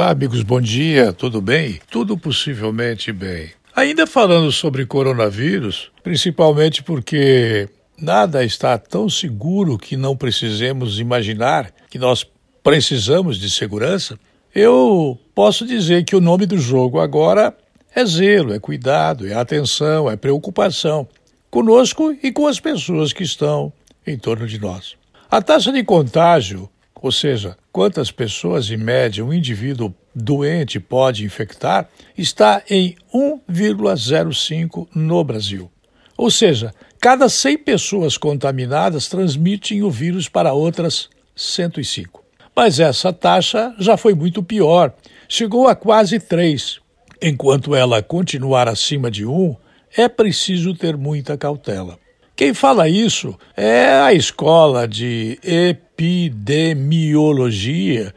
Olá, amigos, bom dia, tudo bem? Tudo possivelmente bem. Ainda falando sobre coronavírus, principalmente porque nada está tão seguro que não precisemos imaginar que nós precisamos de segurança, eu posso dizer que o nome do jogo agora é zelo, é cuidado, é atenção, é preocupação conosco e com as pessoas que estão em torno de nós. A taxa de contágio ou seja, quantas pessoas em média um indivíduo doente pode infectar, está em 1,05 no Brasil. Ou seja, cada 100 pessoas contaminadas transmitem o vírus para outras 105. Mas essa taxa já foi muito pior, chegou a quase 3. Enquanto ela continuar acima de 1, é preciso ter muita cautela. Quem fala isso é a escola de epidemiologia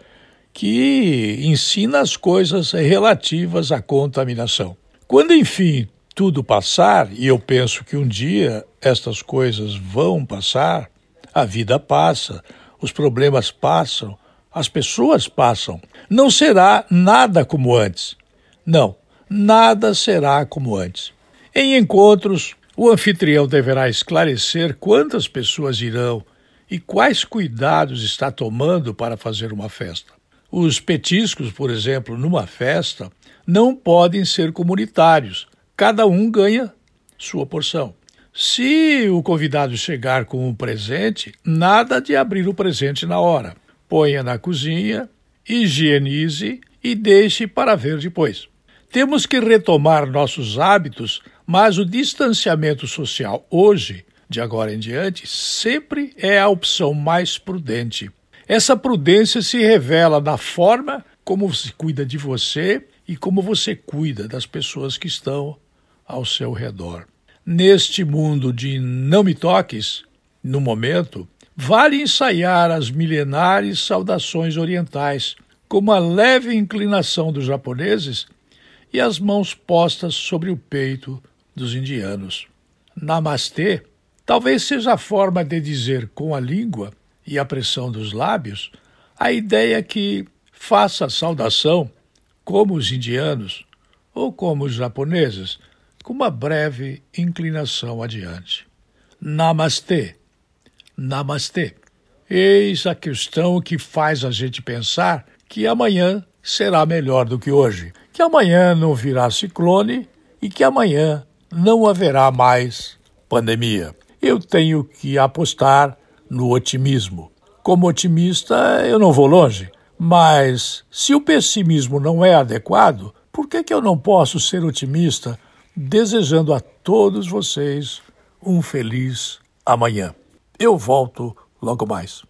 que ensina as coisas relativas à contaminação. Quando, enfim, tudo passar, e eu penso que um dia estas coisas vão passar, a vida passa, os problemas passam, as pessoas passam, não será nada como antes. Não, nada será como antes. Em encontros, o anfitrião deverá esclarecer quantas pessoas irão e quais cuidados está tomando para fazer uma festa. Os petiscos, por exemplo, numa festa, não podem ser comunitários. Cada um ganha sua porção. Se o convidado chegar com um presente, nada de abrir o presente na hora. Ponha na cozinha, higienize e deixe para ver depois. Temos que retomar nossos hábitos mas o distanciamento social hoje, de agora em diante, sempre é a opção mais prudente. Essa prudência se revela na forma como você cuida de você e como você cuida das pessoas que estão ao seu redor. Neste mundo de não me toques, no momento, vale ensaiar as milenares saudações orientais, como a leve inclinação dos japoneses e as mãos postas sobre o peito dos indianos. Namastê talvez seja a forma de dizer com a língua e a pressão dos lábios a ideia que faça a saudação como os indianos ou como os japoneses, com uma breve inclinação adiante. Namastê. Namastê. Eis a questão que faz a gente pensar que amanhã será melhor do que hoje, que amanhã não virá ciclone e que amanhã não haverá mais pandemia. Eu tenho que apostar no otimismo. Como otimista, eu não vou longe, mas se o pessimismo não é adequado, por que, que eu não posso ser otimista desejando a todos vocês um feliz amanhã? Eu volto logo mais.